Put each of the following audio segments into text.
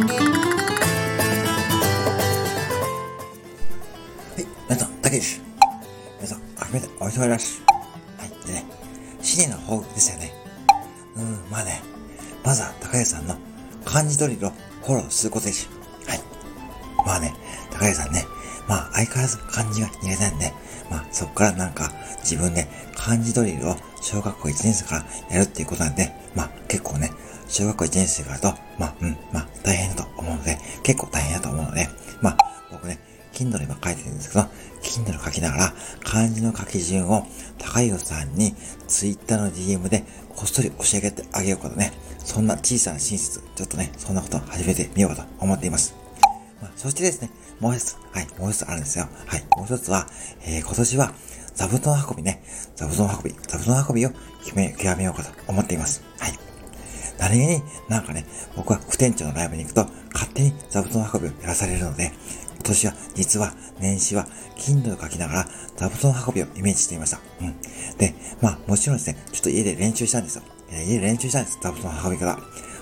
はい、皆さん、たけです。皆さん、初めておめでとうございます。はい、でね、新年の抱負ですよね。うん、まあね、まずは高橋さんの漢字ドリルをフォローすることです。はい。まあね、高橋さんね、まあ相変わらず漢字が苦手なんで、まあそこからなんか自分で漢字ドリルを小学校1年生からやるっていうことなんで、まあ結構ね、小学校1年生からと、まあ、うん、結構大変だと思うので、まあ僕ね、Kindle 今書いてるんですけど、Kindle 書きながら漢字の書き順を高弘さんに Twitter の DM でこっそり教えてあげようかとね、そんな小さな親切、ちょっとね、そんなことを始めてみようかと思っています。まあ、そしてですね、もう一つ、はい、もう一つあるんですよ。はい、もう一つは、えー、今年は座布団運びね、座布団運び、座布団運びを、極めようかと思っています。はい。何気になんかね、僕は副店長のライブに行くと、勝手に座布団運びをやらされるので、今年は、実は、年始は、金土を書きながら、座布団運びをイメージしていました。うん。で、まあ、もちろんですね、ちょっと家で練習したんですよ。家で練習したんです、座布団運び方。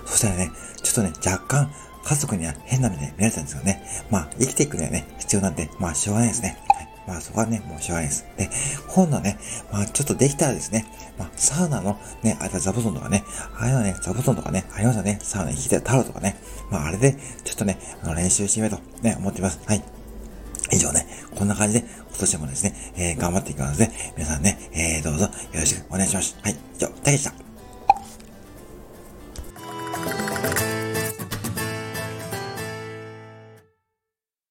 そしたらね、ちょっとね、若干、家族には変な目で見られたんですよね。まあ、生きていくにはね、必要なんで、まあ、しょうがないですね。はい。まあ、そこはね、もうしょうがないです。で、今度ね、まあ、ちょっとできたらですね、まあ、サウナのね、あれだ、座布団とかね、あれのね、座布団とかね、ありますよね。サウナに引いてタオルとかね。まあ、あれで、ちょっとね、あの、練習してみようとね、思っています。はい。以上ね、こんな感じで、今年もですね、えー、頑張っていきますので、皆さんね、えー、どうぞよろしくお願いします。はい、以上、たけでした。